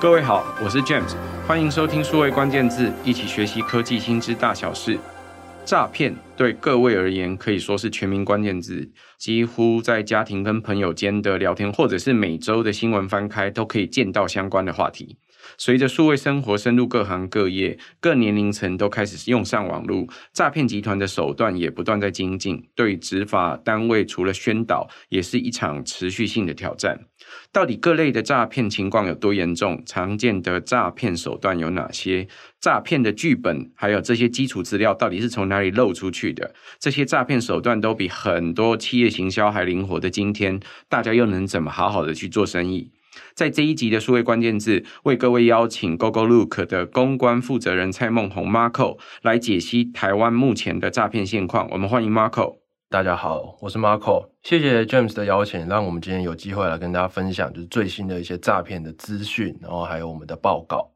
各位好，我是 James，欢迎收听数位关键字，一起学习科技新知大小事。诈骗对各位而言可以说是全民关键字，几乎在家庭跟朋友间的聊天，或者是每周的新闻翻开，都可以见到相关的话题。随着数位生活深入各行各业，各年龄层都开始用上网络，诈骗集团的手段也不断在精进。对执法单位，除了宣导，也是一场持续性的挑战。到底各类的诈骗情况有多严重？常见的诈骗手段有哪些？诈骗的剧本还有这些基础资料到底是从哪里漏出去的？这些诈骗手段都比很多企业行销还灵活的今天，大家又能怎么好好的去做生意？在这一集的数位关键字，为各位邀请 Gogolook 的公关负责人蔡孟宏 Marco 来解析台湾目前的诈骗现况。我们欢迎 Marco。大家好，我是 Marco。谢谢 James 的邀请，让我们今天有机会来跟大家分享，就是最新的一些诈骗的资讯，然后还有我们的报告。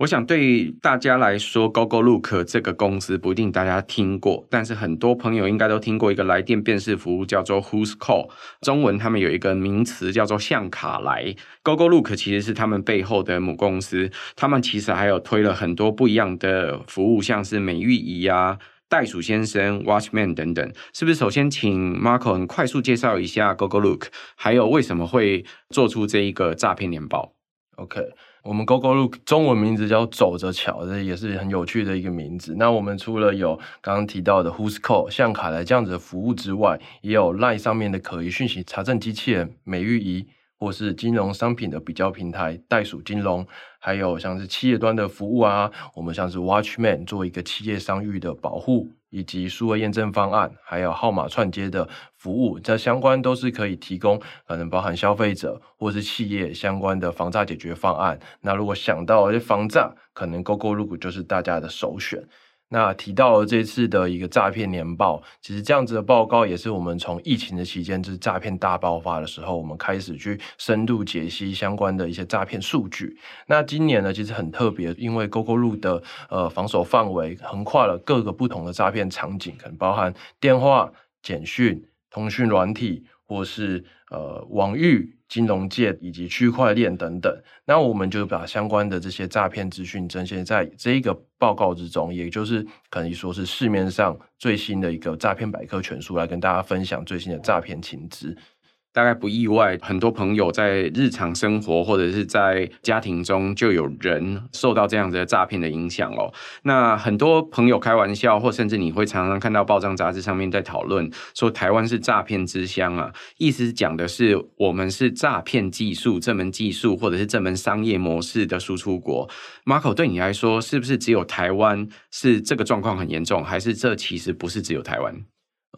我想对大家来说，Gogolook 这个公司不一定大家听过，但是很多朋友应该都听过一个来电辨识服务，叫做 Who's Call。中文他们有一个名词叫做向卡来。Gogolook 其实是他们背后的母公司，他们其实还有推了很多不一样的服务，像是美玉仪啊、袋鼠先生、Watchman 等等。是不是？首先请 Marco 很快速介绍一下 Gogolook，还有为什么会做出这一个诈骗年报？OK。我们 Gogolook 中文名字叫走着瞧，这也是很有趣的一个名字。那我们除了有刚刚提到的 Who's Call 像卡来这样子的服务之外，也有 Line 上面的可疑讯息查证机器人美玉仪，或是金融商品的比较平台袋鼠金融，还有像是企业端的服务啊，我们像是 Watchman 做一个企业商誉的保护。以及数位验证方案，还有号码串接的服务，这相关都是可以提供，可能包含消费者或是企业相关的防诈解决方案。那如果想到防诈，可能 Gogolook 就是大家的首选。那提到了这次的一个诈骗年报，其实这样子的报告也是我们从疫情的期间，就是诈骗大爆发的时候，我们开始去深度解析相关的一些诈骗数据。那今年呢，其实很特别，因为 GoGo 路的呃防守范围横跨了各个不同的诈骗场景，可能包含电话、简讯、通讯软体，或是呃网域。金融界以及区块链等等，那我们就把相关的这些诈骗资讯呈现在这一个报告之中，也就是可以说是市面上最新的一个诈骗百科全书，来跟大家分享最新的诈骗情资。大概不意外，很多朋友在日常生活或者是在家庭中就有人受到这样子的诈骗的影响哦。那很多朋友开玩笑，或甚至你会常常看到报章杂志上面在讨论说台湾是诈骗之乡啊，意思讲的是我们是诈骗技术这门技术或者是这门商业模式的输出国。Marco，对你来说，是不是只有台湾是这个状况很严重，还是这其实不是只有台湾？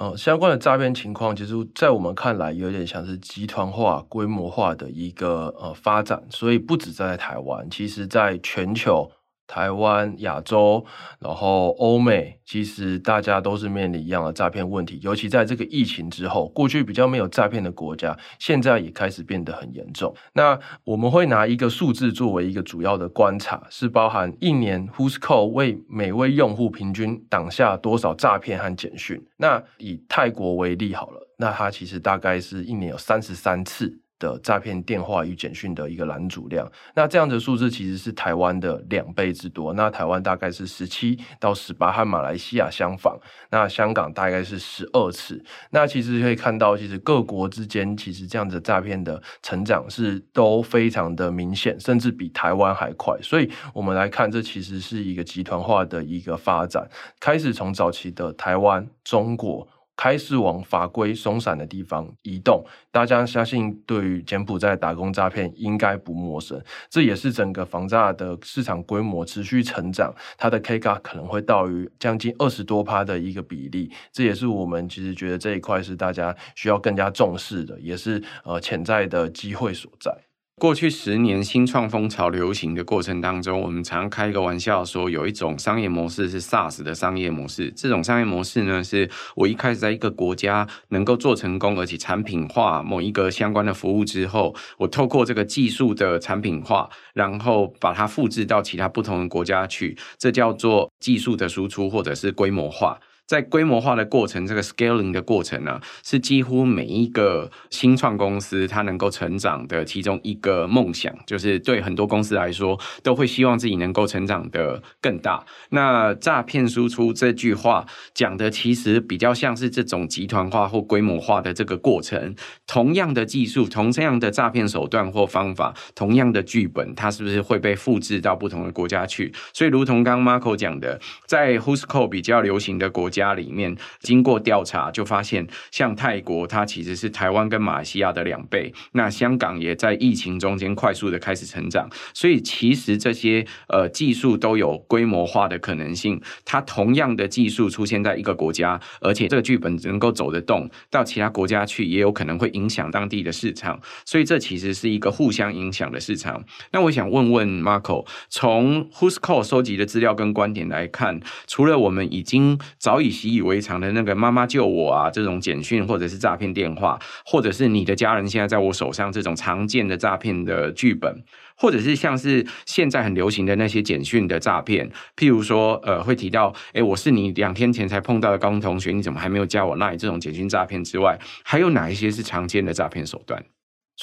呃，相关的诈骗情况，其实在我们看来，有点像是集团化、规模化的一个呃发展，所以不止在台湾，其实在全球。台湾、亚洲，然后欧美，其实大家都是面临一样的诈骗问题。尤其在这个疫情之后，过去比较没有诈骗的国家，现在也开始变得很严重。那我们会拿一个数字作为一个主要的观察，是包含一年 Who's Call 为每位用户平均挡下多少诈骗和简讯。那以泰国为例好了，那它其实大概是一年有三十三次。的诈骗电话与简讯的一个拦阻量，那这样的数字其实是台湾的两倍之多。那台湾大概是十七到十八，和马来西亚相仿。那香港大概是十二次。那其实可以看到，其实各国之间其实这样子诈骗的成长是都非常的明显，甚至比台湾还快。所以我们来看，这其实是一个集团化的一个发展，开始从早期的台湾、中国。开始往法规松散的地方移动，大家相信对于柬埔寨打工诈骗应该不陌生。这也是整个防诈的市场规模持续成长，它的 K 卡可能会到于将近二十多趴的一个比例。这也是我们其实觉得这一块是大家需要更加重视的，也是呃潜在的机会所在。过去十年新创风潮流行的过程当中，我们常开一个玩笑说，有一种商业模式是 SaaS 的商业模式。这种商业模式呢，是我一开始在一个国家能够做成功，而且产品化某一个相关的服务之后，我透过这个技术的产品化，然后把它复制到其他不同的国家去，这叫做技术的输出或者是规模化。在规模化的过程，这个 scaling 的过程呢，是几乎每一个新创公司它能够成长的其中一个梦想，就是对很多公司来说，都会希望自己能够成长的更大。那诈骗输出这句话讲的其实比较像是这种集团化或规模化的这个过程，同样的技术，同样的诈骗手段或方法，同样的剧本，它是不是会被复制到不同的国家去？所以，如同刚 Marco 讲的，在 Husco 比较流行的国家家里面，经过调查就发现，像泰国，它其实是台湾跟马来西亚的两倍。那香港也在疫情中间快速的开始成长。所以，其实这些呃技术都有规模化的可能性。它同样的技术出现在一个国家，而且这个剧本能够走得动，到其他国家去，也有可能会影响当地的市场。所以，这其实是一个互相影响的市场。那我想问问 Marco，从 Whoscall 收集的资料跟观点来看，除了我们已经早已习以为常的那个“妈妈救我”啊这种简讯，或者是诈骗电话，或者是你的家人现在在我手上这种常见的诈骗的剧本，或者是像是现在很流行的那些简讯的诈骗，譬如说，呃，会提到，诶，我是你两天前才碰到的高中同学，你怎么还没有加我那里这种简讯诈骗之外，还有哪一些是常见的诈骗手段？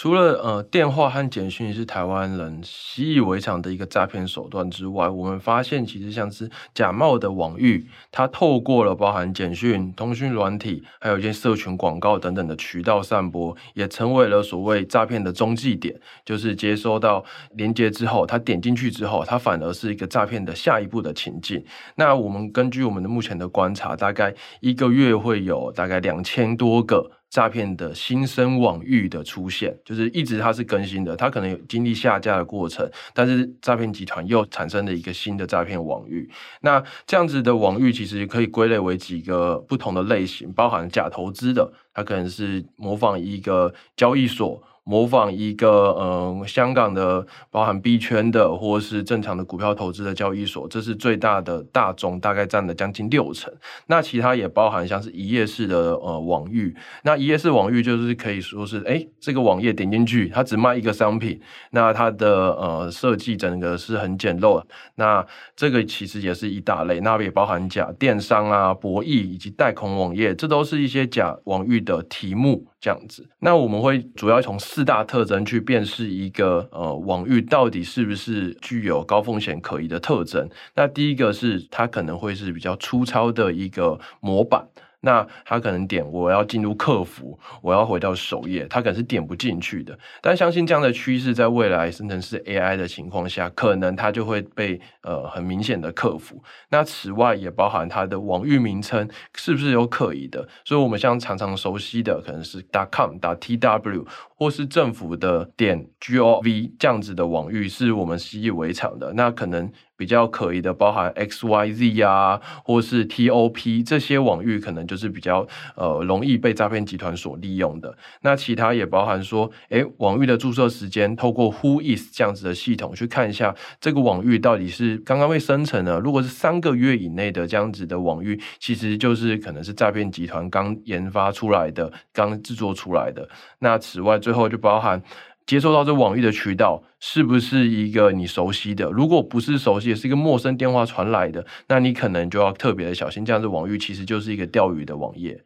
除了呃电话和简讯是台湾人习以为常的一个诈骗手段之外，我们发现其实像是假冒的网域，它透过了包含简讯、通讯软体，还有一些社群广告等等的渠道散播，也成为了所谓诈骗的中继点。就是接收到连接之后，他点进去之后，它反而是一个诈骗的下一步的情境。那我们根据我们的目前的观察，大概一个月会有大概两千多个。诈骗的新生网域的出现，就是一直它是更新的，它可能有经历下架的过程，但是诈骗集团又产生了一个新的诈骗网域。那这样子的网域其实可以归类为几个不同的类型，包含假投资的，它可能是模仿一个交易所。模仿一个嗯，香港的包含币圈的或是正常的股票投资的交易所，这是最大的大宗，大概占了将近六成。那其他也包含像是一页式的呃网域，那一页式网域就是可以说是，诶，这个网页点进去，它只卖一个商品，那它的呃设计整个是很简陋，那这个其实也是一大类，那也包含假电商啊、博弈以及带孔网页，这都是一些假网域的题目。这样子，那我们会主要从四大特征去辨识一个呃网域到底是不是具有高风险可疑的特征。那第一个是它可能会是比较粗糙的一个模板。那他可能点我要进入客服，我要回到首页，他可能是点不进去的。但相信这样的趋势在未来生成式 AI 的情况下，可能它就会被呃很明显的克服。那此外也包含它的网域名称是不是有可疑的？所以我们像常常熟悉的可能是 .com、.tw 或是政府的点 .gov 这样子的网域，是我们习以为常的。那可能。比较可疑的包含 X Y Z 啊，或是 T O P 这些网域，可能就是比较呃容易被诈骗集团所利用的。那其他也包含说，诶，网域的注册时间，透过 Who is 这样子的系统去看一下这个网域到底是刚刚被生成的。如果是三个月以内的这样子的网域，其实就是可能是诈骗集团刚研发出来的，刚制作出来的。那此外，最后就包含。接收到这网域的渠道是不是一个你熟悉的？如果不是熟悉，是一个陌生电话传来的，那你可能就要特别的小心。这样子网域其实就是一个钓鱼的网页。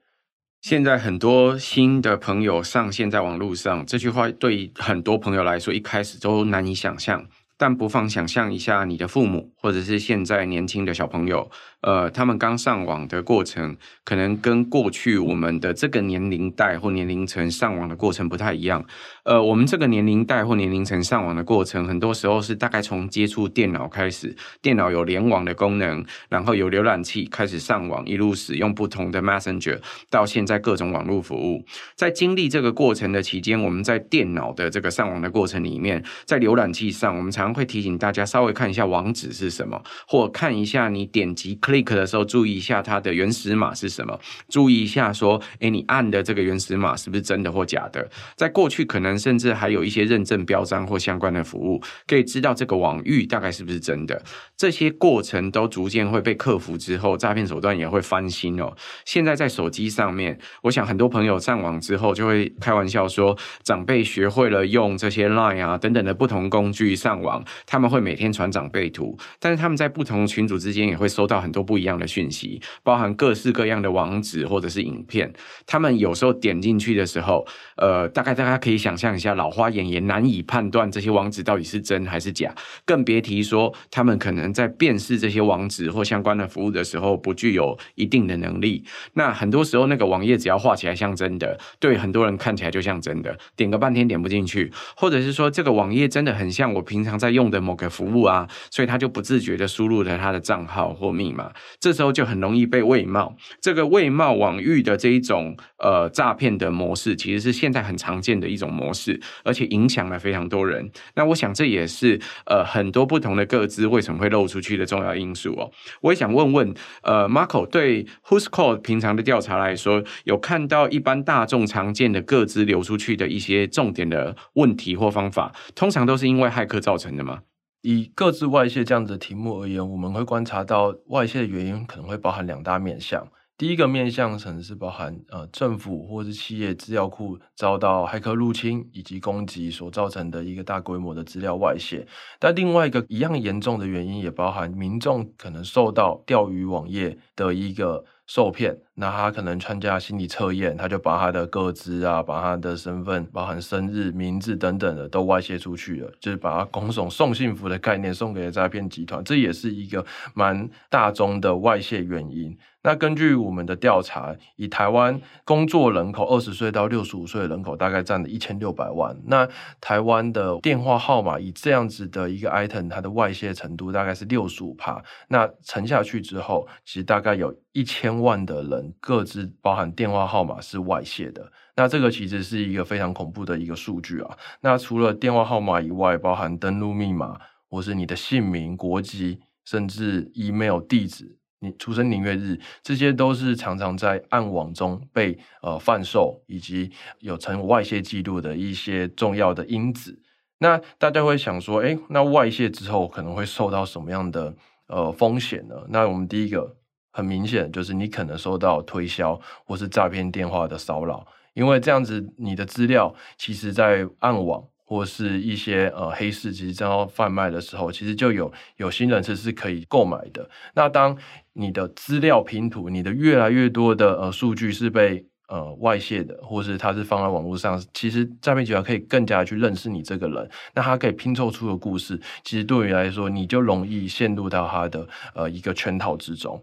现在很多新的朋友上线在网络上，这句话对很多朋友来说一开始都难以想象。但不妨想象一下，你的父母或者是现在年轻的小朋友。呃，他们刚上网的过程，可能跟过去我们的这个年龄代或年龄层上网的过程不太一样。呃，我们这个年龄代或年龄层上网的过程，很多时候是大概从接触电脑开始，电脑有联网的功能，然后有浏览器开始上网，一路使用不同的 Messenger，到现在各种网络服务。在经历这个过程的期间，我们在电脑的这个上网的过程里面，在浏览器上，我们常常会提醒大家稍微看一下网址是什么，或看一下你点击 click 的时候，注意一下它的原始码是什么。注意一下，说，诶，你按的这个原始码是不是真的或假的？在过去，可能甚至还有一些认证标章或相关的服务，可以知道这个网域大概是不是真的。这些过程都逐渐会被克服之后，诈骗手段也会翻新哦。现在在手机上面，我想很多朋友上网之后就会开玩笑说，长辈学会了用这些 Line 啊等等的不同工具上网，他们会每天传长辈图，但是他们在不同群组之间也会收到很多不一样的讯息，包含各式各样的网址或者是影片。他们有时候点进去的时候，呃，大概大家可以想象一下，老花眼也难以判断这些网址到底是真还是假，更别提说他们可能在辨识这些网址或相关的服务的时候不具有一定的能力。那很多时候那个网页只要画起来像真的，对很多人看起来就像真的，点个半天点不进去，或者是说这个网页真的很像我平常在用的某个服务啊，所以他就不自自觉的输入了他的账号或密码，这时候就很容易被伪冒。这个伪冒网域的这一种呃诈骗的模式，其实是现在很常见的一种模式，而且影响了非常多人。那我想这也是呃很多不同的个资为什么会漏出去的重要因素哦。我也想问问呃 Marco 对 Whoscall 平常的调查来说，有看到一般大众常见的个资流出去的一些重点的问题或方法，通常都是因为骇客造成的吗？以各自外泄这样子的题目而言，我们会观察到外泄的原因可能会包含两大面向。第一个面向可能是包含呃政府或是企业资料库遭到骇客入侵以及攻击所造成的一个大规模的资料外泄，但另外一个一样严重的原因也包含民众可能受到钓鱼网页的一个受骗。那他可能参加心理测验，他就把他的个资啊，把他的身份，包含生日、名字等等的都外泄出去了，就是把他拱手送幸福的概念送给了诈骗集团，这也是一个蛮大宗的外泄原因。那根据我们的调查，以台湾工作人口二十岁到六十五岁的人口大概占了一千六百万，那台湾的电话号码以这样子的一个 item，它的外泄程度大概是六十五趴。那沉下去之后，其实大概有一千万的人。各自包含电话号码是外泄的，那这个其实是一个非常恐怖的一个数据啊。那除了电话号码以外，包含登录密码，或是你的姓名、国籍，甚至 email 地址、你出生年月日，这些都是常常在暗网中被呃贩售，以及有成外泄记录的一些重要的因子。那大家会想说，诶，那外泄之后可能会受到什么样的呃风险呢？那我们第一个。很明显，就是你可能受到推销或是诈骗电话的骚扰，因为这样子你的资料其实，在暗网或是一些呃黑市，其实正要贩卖的时候，其实就有有心人士是可以购买的。那当你的资料拼图，你的越来越多的呃数据是被呃外泄的，或是它是放在网络上，其实诈骗集团可以更加去认识你这个人，那他可以拼凑出的故事，其实对于来说，你就容易陷入到他的呃一个圈套之中。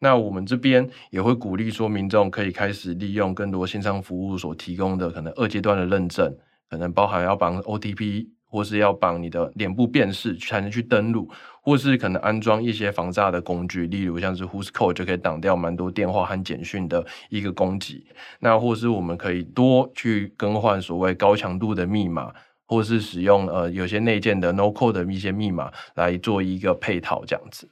那我们这边也会鼓励说，民众可以开始利用更多线上服务所提供的可能二阶段的认证，可能包含要绑 OTP，或是要绑你的脸部辨识才能去登录，或是可能安装一些防诈的工具，例如像是 Whoscall 就可以挡掉蛮多电话和简讯的一个攻击。那或是我们可以多去更换所谓高强度的密码，或是使用呃有些内建的 No Code 的一些密码来做一个配套这样子。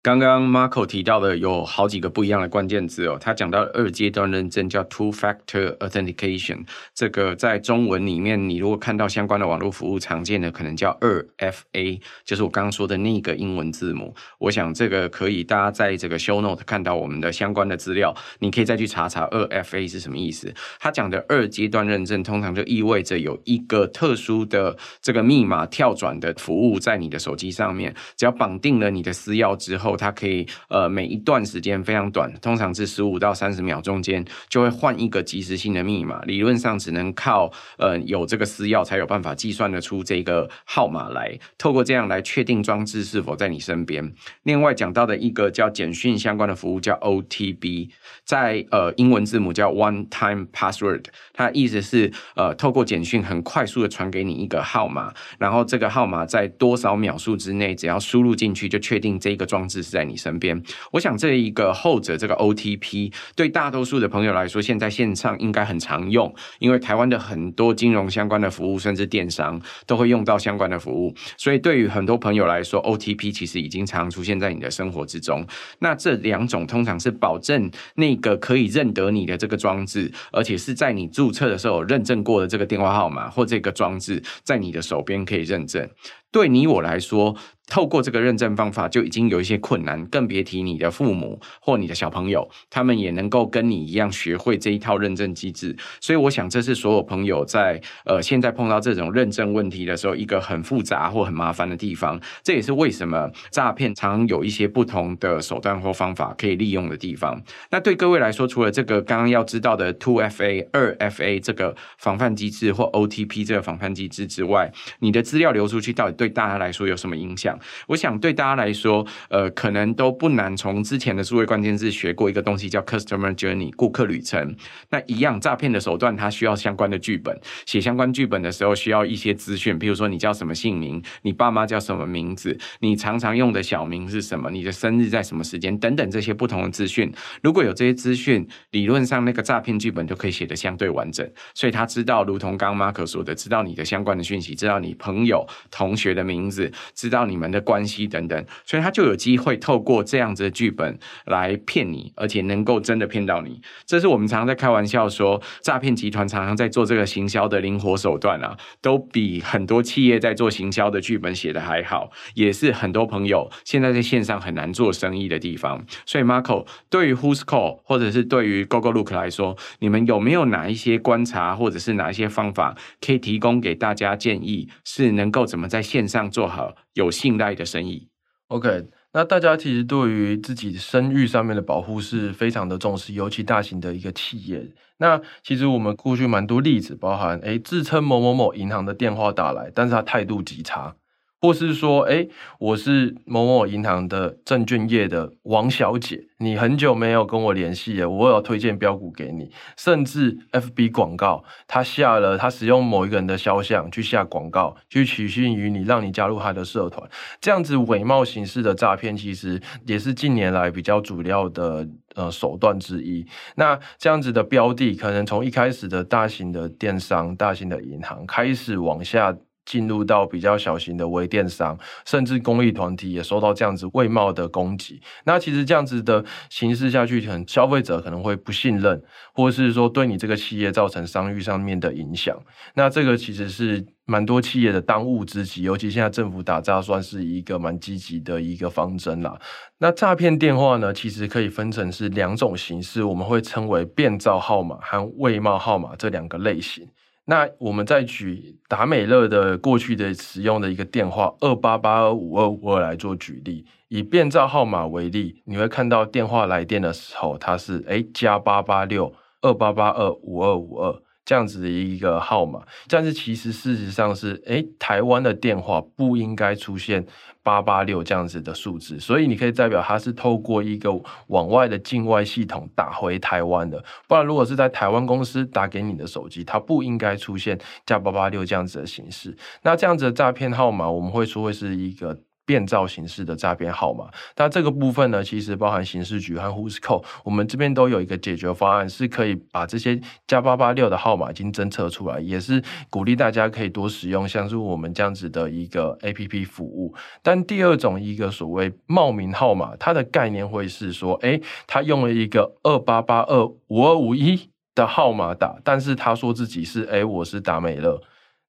刚刚 Marco 提到的有好几个不一样的关键字哦，他讲到二阶段认证叫 Two Factor Authentication，这个在中文里面，你如果看到相关的网络服务常见的可能叫二 FA，就是我刚刚说的那个英文字母。我想这个可以大家在这个 Show Note 看到我们的相关的资料，你可以再去查查二 FA 是什么意思。他讲的二阶段认证通常就意味着有一个特殊的这个密码跳转的服务在你的手机上面，只要绑定了你的私钥之后。它可以呃每一段时间非常短，通常是十五到三十秒中间就会换一个即时性的密码。理论上只能靠呃有这个私钥才有办法计算得出这个号码来，透过这样来确定装置是否在你身边。另外讲到的一个叫简讯相关的服务叫 OTB，在呃英文字母叫 One Time Password，它意思是呃透过简讯很快速的传给你一个号码，然后这个号码在多少秒数之内，只要输入进去就确定这个装置。是在你身边，我想这一个后者这个 OTP 对大多数的朋友来说，现在线上应该很常用，因为台湾的很多金融相关的服务，甚至电商都会用到相关的服务，所以对于很多朋友来说，OTP 其实已经常出现在你的生活之中。那这两种通常是保证那个可以认得你的这个装置，而且是在你注册的时候认证过的这个电话号码或这个装置在你的手边可以认证。对你我来说。透过这个认证方法就已经有一些困难，更别提你的父母或你的小朋友，他们也能够跟你一样学会这一套认证机制。所以，我想这是所有朋友在呃现在碰到这种认证问题的时候，一个很复杂或很麻烦的地方。这也是为什么诈骗常有一些不同的手段或方法可以利用的地方。那对各位来说，除了这个刚刚要知道的 Two FA、二 FA 这个防范机制或 OTP 这个防范机制之外，你的资料流出去到底对大家来说有什么影响？我想对大家来说，呃，可能都不难从之前的数位关键字学过一个东西，叫 Customer Journey 顾客旅程。那一样诈骗的手段，它需要相关的剧本。写相关剧本的时候，需要一些资讯，比如说你叫什么姓名，你爸妈叫什么名字，你常常用的小名是什么，你的生日在什么时间等等这些不同的资讯。如果有这些资讯，理论上那个诈骗剧本就可以写得相对完整。所以他知道，如同刚刚 Mark 说的，知道你的相关的讯息，知道你朋友同学的名字，知道你们的关系等等，所以他就有机会透过这样子的剧本来骗你，而且能够真的骗到你。这是我们常常在开玩笑说，诈骗集团常常在做这个行销的灵活手段啊，都比很多企业在做行销的剧本写的还好，也是很多朋友现在在线上很难做生意的地方。所以，Marco 对于 Whoscall 或者是对于 GoGoLook 来说，你们有没有哪一些观察，或者是哪一些方法可以提供给大家建议，是能够怎么在线线上做好有信赖的生意？OK，那大家其实对于自己声誉上面的保护是非常的重视，尤其大型的一个企业。那其实我们过去蛮多例子，包含诶自称某某某银行的电话打来，但是他态度极差。或是说，哎，我是某某银行的证券业的王小姐，你很久没有跟我联系了，我有推荐标股给你。甚至 FB 广告，他下了，他使用某一个人的肖像去下广告，去取信于你，让你加入他的社团，这样子伪冒形式的诈骗，其实也是近年来比较主要的呃手段之一。那这样子的标的，可能从一开始的大型的电商、大型的银行开始往下。进入到比较小型的微电商，甚至公益团体也受到这样子伪冒的攻击。那其实这样子的形式下去，可能消费者可能会不信任，或是说对你这个企业造成商誉上面的影响。那这个其实是蛮多企业的当务之急，尤其现在政府打诈算是一个蛮积极的一个方针啦。那诈骗电话呢，其实可以分成是两种形式，我们会称为变造号码和伪冒号码这两个类型。那我们再举达美乐的过去的使用的一个电话二八八二五二五二来做举例，以变造号码为例，你会看到电话来电的时候，它是哎加八八六二八八二五二五二。这样子的一个号码，但是其实事实上是，诶，台湾的电话不应该出现八八六这样子的数字，所以你可以代表它是透过一个往外的境外系统打回台湾的，不然如果是在台湾公司打给你的手机，它不应该出现加八八六这样子的形式。那这样子的诈骗号码，我们会说会是一个。变造形式的诈骗号码，那这个部分呢，其实包含刑事局和 Whoscall，我们这边都有一个解决方案，是可以把这些加八八六的号码已经侦测出来，也是鼓励大家可以多使用，像是我们这样子的一个 APP 服务。但第二种一个所谓冒名号码，它的概念会是说，诶，他用了一个二八八二五二五一的号码打，但是他说自己是，诶，我是达美乐。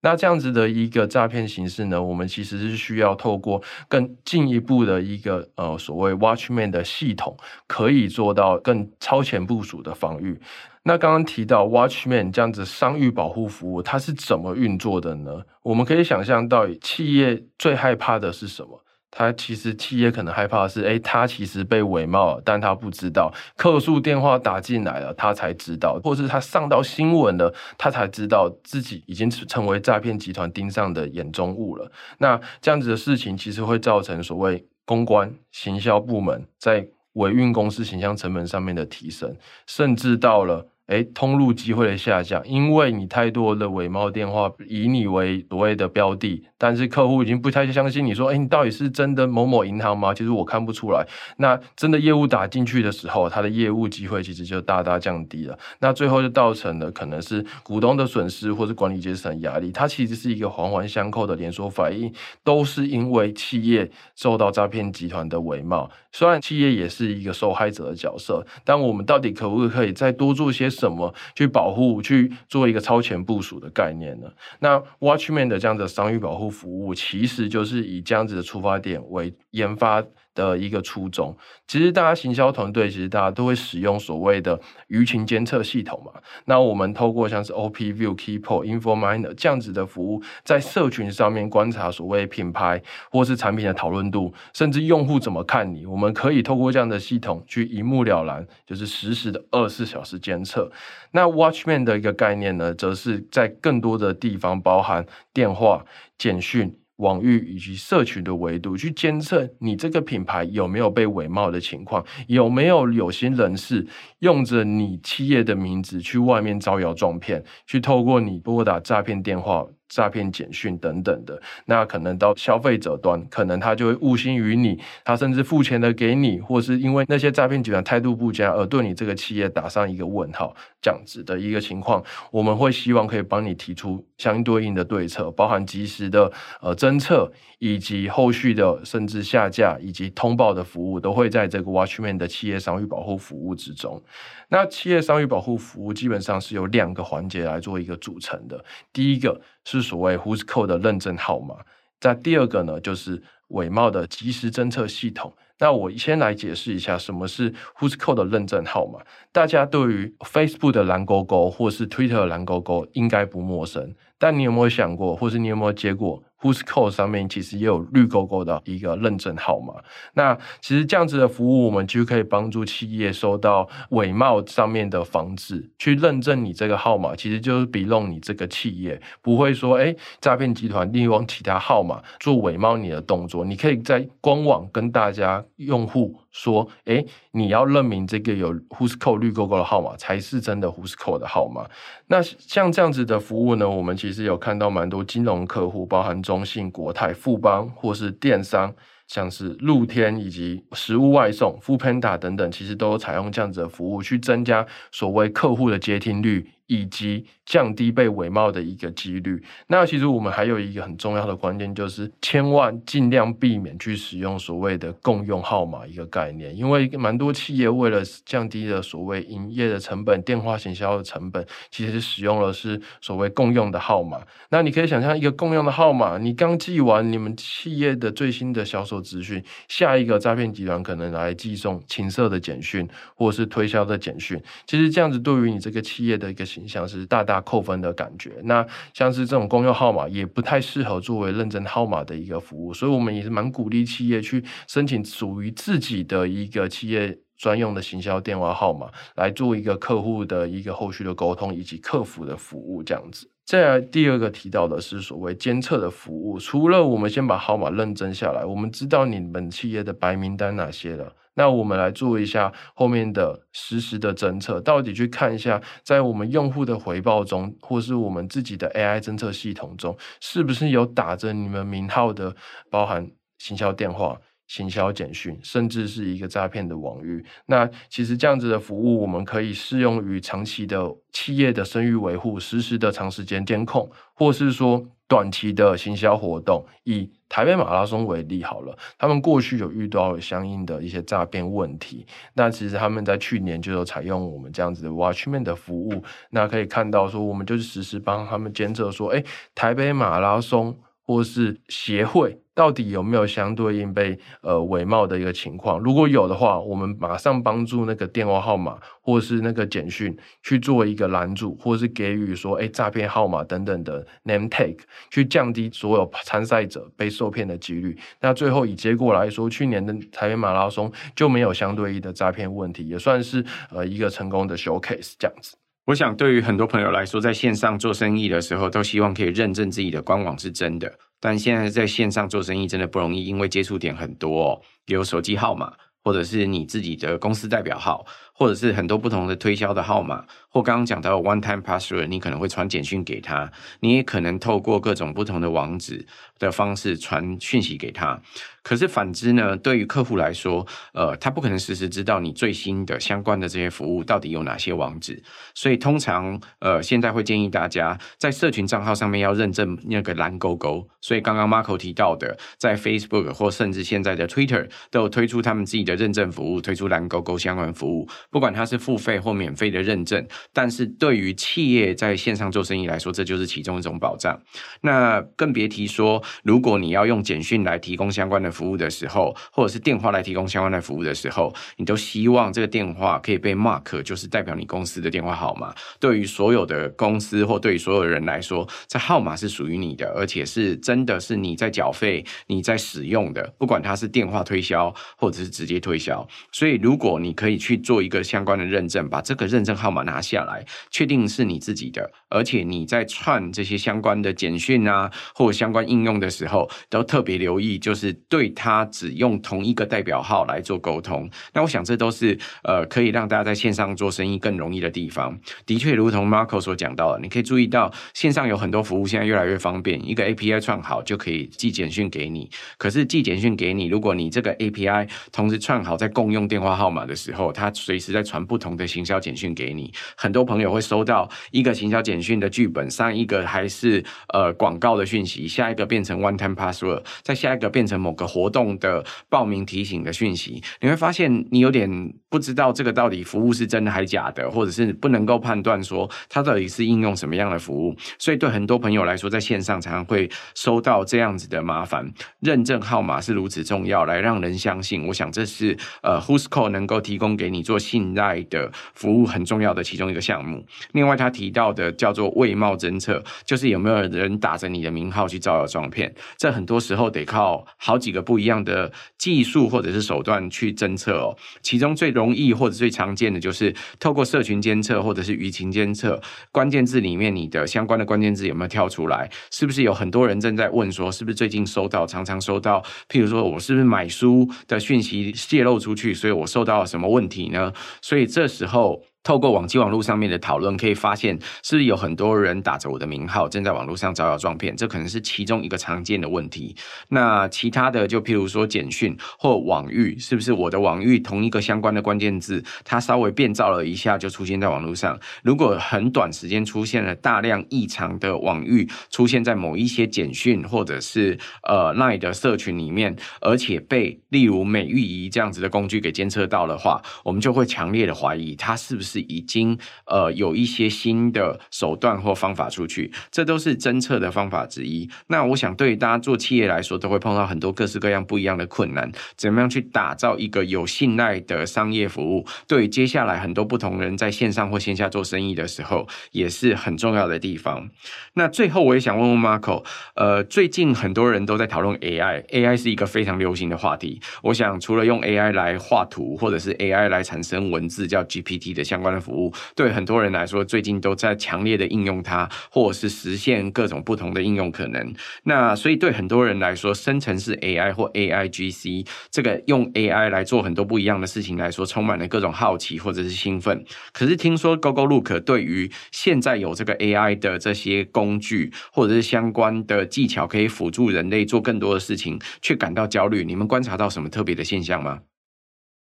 那这样子的一个诈骗形式呢，我们其实是需要透过更进一步的一个呃所谓 Watchman 的系统，可以做到更超前部署的防御。那刚刚提到 Watchman 这样子商誉保护服务，它是怎么运作的呢？我们可以想象到，企业最害怕的是什么？他其实企业可能害怕的是，诶，他其实被伪冒了，但他不知道，客诉电话打进来了，他才知道，或是他上到新闻了，他才知道自己已经成为诈骗集团盯上的眼中物了。那这样子的事情，其实会造成所谓公关、行销部门在维运公司形象成本上面的提升，甚至到了。诶，通路机会的下降，因为你太多的伪冒电话以你为所谓的标的，但是客户已经不太相信你说，诶，你到底是真的某某银行吗？其实我看不出来。那真的业务打进去的时候，它的业务机会其实就大大降低了。那最后就造成了可能是股东的损失，或是管理阶层压力。它其实是一个环环相扣的连锁反应，都是因为企业受到诈骗集团的伪冒。虽然企业也是一个受害者的角色，但我们到底可不可以再多做些？怎么去保护、去做一个超前部署的概念呢？那 Watchman 的这样的商誉保护服务，其实就是以这样子的出发点为研发。的一个初衷，其实大家行销团队其实大家都会使用所谓的舆情监测系统嘛。那我们透过像是 OpView、Keepo、Informiner 这样子的服务，在社群上面观察所谓品牌或是产品的讨论度，甚至用户怎么看你，我们可以透过这样的系统去一目了然，就是实时的二十四小时监测。那 Watchman 的一个概念呢，则是在更多的地方，包含电话、简讯。网域以及社群的维度去监测你这个品牌有没有被伪冒的情况，有没有有心人士用着你企业的名字去外面招摇撞骗，去透过你拨打诈骗电话。诈骗简讯等等的，那可能到消费者端，可能他就会误信于你，他甚至付钱的给你，或是因为那些诈骗集团态度不佳而对你这个企业打上一个问号，这样子的一个情况，我们会希望可以帮你提出相对应的对策，包含及时的呃侦测，以及后续的甚至下架以及通报的服务，都会在这个 Watchman 的企业商誉保护服务之中。那企业商誉保护服务基本上是由两个环节来做一个组成的，第一个是所谓 Who's Code 的认证号码，在第二个呢就是伪冒的及时侦测系统。那我先来解释一下什么是 Who's Code 的认证号码。大家对于 Facebook 的蓝勾勾或是 Twitter 的蓝勾勾应该不陌生，但你有没有想过，或是你有没有接过？Whoscall 上面其实也有绿勾勾的一个认证号码。那其实这样子的服务，我们就可以帮助企业收到伪冒上面的防止，去认证你这个号码，其实就是比弄你这个企业，不会说哎，诈骗集团利用其他号码做伪冒你的动作。你可以在官网跟大家用户说，哎，你要认明这个有 Whoscall 绿勾勾的号码才是真的 Whoscall 的号码。那像这样子的服务呢，我们其实有看到蛮多金融客户，包含中信、国泰、富邦，或是电商，像是露天以及食物外送、Foodpanda 等等，其实都采用这样子的服务，去增加所谓客户的接听率。以及降低被伪冒的一个几率。那其实我们还有一个很重要的关键，就是千万尽量避免去使用所谓的共用号码一个概念，因为蛮多企业为了降低了所谓营业的成本、电话行销的成本，其实使用的是所谓共用的号码。那你可以想象一个共用的号码，你刚寄完你们企业的最新的销售资讯，下一个诈骗集团可能来寄送情色的简讯或者是推销的简讯。其实这样子对于你这个企业的一个像是大大扣分的感觉，那像是这种公用号码也不太适合作为认证号码的一个服务，所以我们也是蛮鼓励企业去申请属于自己的一个企业专用的行销电话号码，来做一个客户的一个后续的沟通以及客服的服务这样子。再来第二个提到的是所谓监测的服务，除了我们先把号码认证下来，我们知道你们企业的白名单哪些了。那我们来做一下后面的实时的侦测，到底去看一下，在我们用户的回报中，或是我们自己的 AI 侦测系统中，是不是有打着你们名号的，包含行销电话、行销简讯，甚至是一个诈骗的网域？那其实这样子的服务，我们可以适用于长期的企业的声誉维护、实时的长时间监控，或是说短期的行销活动，以台北马拉松为例好了，他们过去有遇到相应的一些诈骗问题，那其实他们在去年就有采用我们这样子的 Watchman 的服务，那可以看到说，我们就是实时帮他们监测说，哎，台北马拉松。或是协会到底有没有相对应被呃伪冒的一个情况？如果有的话，我们马上帮助那个电话号码或是那个简讯去做一个拦阻，或是给予说哎诈骗号码等等的 name tag，去降低所有参赛者被受骗的几率。那最后以结果来说，去年的台北马拉松就没有相对应的诈骗问题，也算是呃一个成功的 showcase 这样子。我想，对于很多朋友来说，在线上做生意的时候，都希望可以认证自己的官网是真的。但现在在线上做生意真的不容易，因为接触点很多哦，有手机号码，或者是你自己的公司代表号。或者是很多不同的推销的号码，或刚刚讲到 one time password，你可能会传简讯给他，你也可能透过各种不同的网址的方式传讯息给他。可是反之呢，对于客户来说，呃，他不可能实时知道你最新的相关的这些服务到底有哪些网址，所以通常呃，现在会建议大家在社群账号上面要认证那个蓝勾勾。所以刚刚 Marco 提到的，在 Facebook 或甚至现在的 Twitter 都有推出他们自己的认证服务，推出蓝勾勾相关服务。不管它是付费或免费的认证，但是对于企业在线上做生意来说，这就是其中一种保障。那更别提说，如果你要用简讯来提供相关的服务的时候，或者是电话来提供相关的服务的时候，你都希望这个电话可以被 mark，就是代表你公司的电话号码。对于所有的公司或对于所有人来说，这号码是属于你的，而且是真的是你在缴费、你在使用的，不管它是电话推销或者是直接推销。所以，如果你可以去做一个相关的认证，把这个认证号码拿下来，确定是你自己的，而且你在串这些相关的简讯啊，或相关应用的时候，都特别留意，就是对它只用同一个代表号来做沟通。那我想，这都是呃可以让大家在线上做生意更容易的地方。的确，如同 Marco 所讲到的，你可以注意到线上有很多服务现在越来越方便，一个 API 串好就可以寄简讯给你。可是寄简讯给你，如果你这个 API 同时串好在共用电话号码的时候，它随时在传不同的行销简讯给你。很多朋友会收到一个行销简讯的剧本，上一个还是呃广告的讯息，下一个变成 one time password，再下一个变成某个活动的报名提醒的讯息。你会发现你有点不知道这个到底服务是真的还是假的，或者是不能够判断说它到底是应用什么样的服务。所以对很多朋友来说，在线上常常会收到这样子的麻烦。认证号码是如此重要，来让人相信。我想这是呃，Whoisco 能够提供给你做信赖的服务很重要的其中一个项目。另外，他提到的叫做伪冒侦测，就是有没有人打着你的名号去招摇撞骗。这很多时候得靠好几个不一样的技术或者是手段去侦测哦。其中最容易或者最常见的就是透过社群监测或者是舆情监测，关键字里面你的相关的关键字有没有跳出来？是不是有很多人正在问说，是不是最近收到常常收到，譬如说我是不是买书的讯息泄露出去，所以我受到了什么问题呢？所以这时候。透过网际网络上面的讨论，可以发现是不是有很多人打着我的名号，正在网络上招摇撞骗，这可能是其中一个常见的问题。那其他的，就譬如说简讯或网域，是不是我的网域同一个相关的关键字，它稍微变造了一下就出现在网络上？如果很短时间出现了大量异常的网域出现在某一些简讯或者是呃 LINE 的社群里面，而且被例如美玉仪这样子的工具给监测到的话，我们就会强烈的怀疑它是不是。是已经呃有一些新的手段或方法出去，这都是侦测的方法之一。那我想对于大家做企业来说，都会碰到很多各式各样不一样的困难。怎么样去打造一个有信赖的商业服务？对于接下来很多不同人在线上或线下做生意的时候，也是很重要的地方。那最后我也想问问 Marco，呃，最近很多人都在讨论 AI，AI 是一个非常流行的话题。我想除了用 AI 来画图，或者是 AI 来产生文字，叫 GPT 的像相关的服务对很多人来说，最近都在强烈的应用它，或者是实现各种不同的应用可能。那所以对很多人来说，生成式 AI 或 AIGC 这个用 AI 来做很多不一样的事情来说，充满了各种好奇或者是兴奋。可是听说 Gogolook 对于现在有这个 AI 的这些工具或者是相关的技巧，可以辅助人类做更多的事情，却感到焦虑。你们观察到什么特别的现象吗？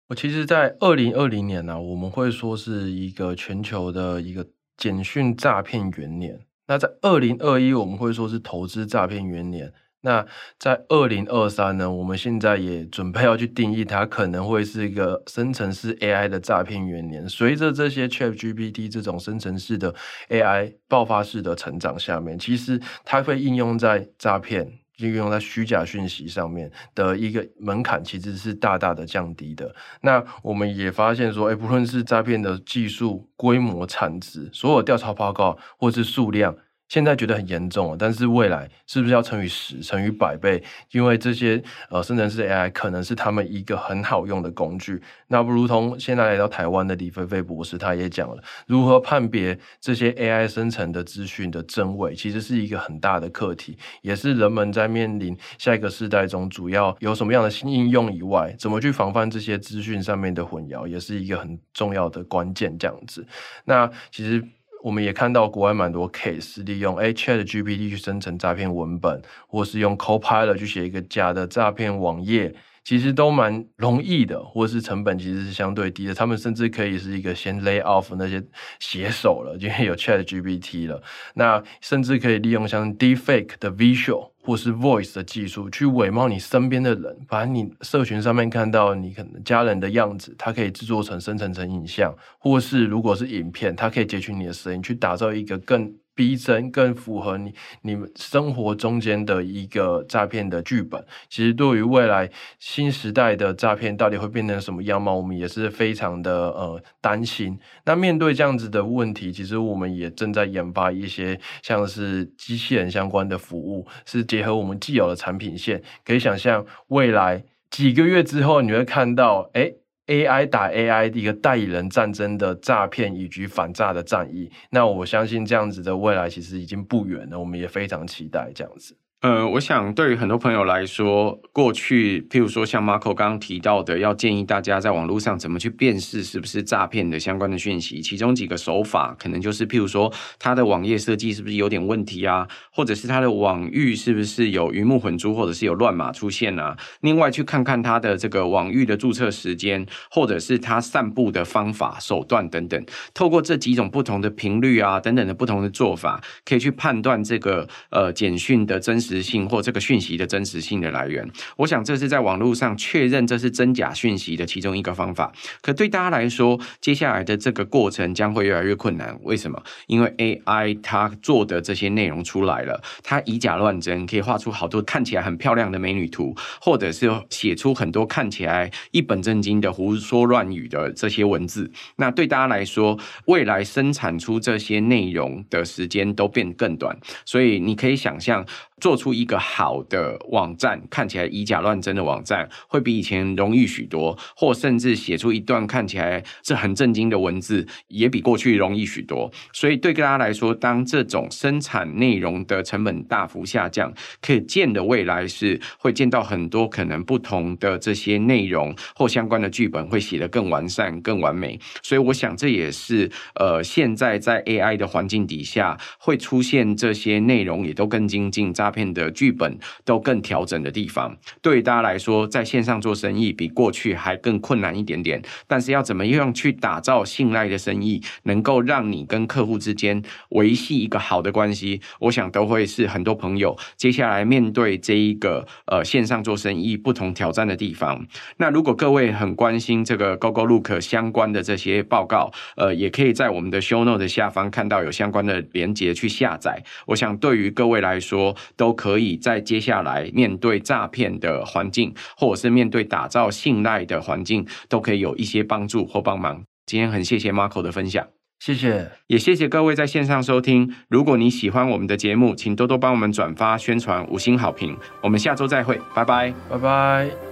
我其实，在二零二零年呢、我们会说是一个全球的一个简讯诈骗元年。那在二零二一，我们会说是投资诈骗元年。那在二零二三呢，我们现在也准备要去定义它，可能会是一个生成式 AI 的诈骗元年。随着这些 ChatGPT 这种生成式的 AI 爆发式的成长下面，其实它会应用在诈骗。运用在虚假讯息上面的一个门槛，其实是大大的降低的。那我们也发现说，诶，不论是诈骗的技术、规模、产值，所有调查报告或是数量。现在觉得很严重，但是未来是不是要乘以十、乘以百倍？因为这些呃生成式 AI 可能是他们一个很好用的工具。那不如同现在来到台湾的李飞飞博士，他也讲了如何判别这些 AI 生成的资讯的真伪，其实是一个很大的课题，也是人们在面临下一个世代中主要有什么样的新应用以外，怎么去防范这些资讯上面的混淆，也是一个很重要的关键。这样子，那其实。我们也看到国外蛮多 case，利用 ChatGPT 去生成诈骗文本，或是用 Copilot 去写一个假的诈骗网页。其实都蛮容易的，或是成本其实是相对低的。他们甚至可以是一个先 lay off 那些写手了，因为有 Chat GPT 了。那甚至可以利用像 Deepfake 的 visual，或是 voice 的技术去伪冒你身边的人，把你社群上面看到你可能家人的样子，它可以制作成生成成影像，或是如果是影片，它可以截取你的声音，去打造一个更。逼真更符合你你们生活中间的一个诈骗的剧本。其实对于未来新时代的诈骗到底会变成什么样貌，我们也是非常的呃担心。那面对这样子的问题，其实我们也正在研发一些像是机器人相关的服务，是结合我们既有的产品线。可以想象未来几个月之后，你会看到哎。AI 打 AI 的一个代理人战争的诈骗以及反诈的战役，那我相信这样子的未来其实已经不远了，我们也非常期待这样子。呃，我想对于很多朋友来说，过去譬如说像 Marco 刚刚提到的，要建议大家在网络上怎么去辨识是不是诈骗的相关的讯息，其中几个手法可能就是譬如说它的网页设计是不是有点问题啊，或者是它的网域是不是有鱼目混珠，或者是有乱码出现啊。另外去看看它的这个网域的注册时间，或者是它散布的方法手段等等，透过这几种不同的频率啊等等的不同的做法，可以去判断这个呃简讯的真实。实性或这个讯息的真实性的来源，我想这是在网络上确认这是真假讯息的其中一个方法。可对大家来说，接下来的这个过程将会越来越困难。为什么？因为 AI 它做的这些内容出来了，它以假乱真，可以画出好多看起来很漂亮的美女图，或者是写出很多看起来一本正经的胡说乱语的这些文字。那对大家来说，未来生产出这些内容的时间都变更短。所以你可以想象。做出一个好的网站，看起来以假乱真的网站，会比以前容易许多；或甚至写出一段看起来是很正经的文字，也比过去容易许多。所以对大家来说，当这种生产内容的成本大幅下降，可见的未来是会见到很多可能不同的这些内容或相关的剧本会写得更完善、更完美。所以我想这也是呃，现在在 AI 的环境底下会出现这些内容也都更精进。片的剧本都更调整的地方，对于大家来说，在线上做生意比过去还更困难一点点。但是要怎么样去打造信赖的生意，能够让你跟客户之间维系一个好的关系，我想都会是很多朋友接下来面对这一个呃线上做生意不同挑战的地方。那如果各位很关心这个 GoGoLook 相关的这些报告，呃，也可以在我们的 Show Note 的下方看到有相关的连接去下载。我想对于各位来说，都可以在接下来面对诈骗的环境，或者是面对打造信赖的环境，都可以有一些帮助或帮忙。今天很谢谢 Marco 的分享，谢谢，也谢谢各位在线上收听。如果你喜欢我们的节目，请多多帮我们转发宣传，五星好评。我们下周再会，拜拜，拜拜。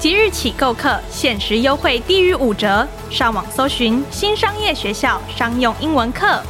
即日起购课，限时优惠低于五折。上网搜寻新商业学校商用英文课。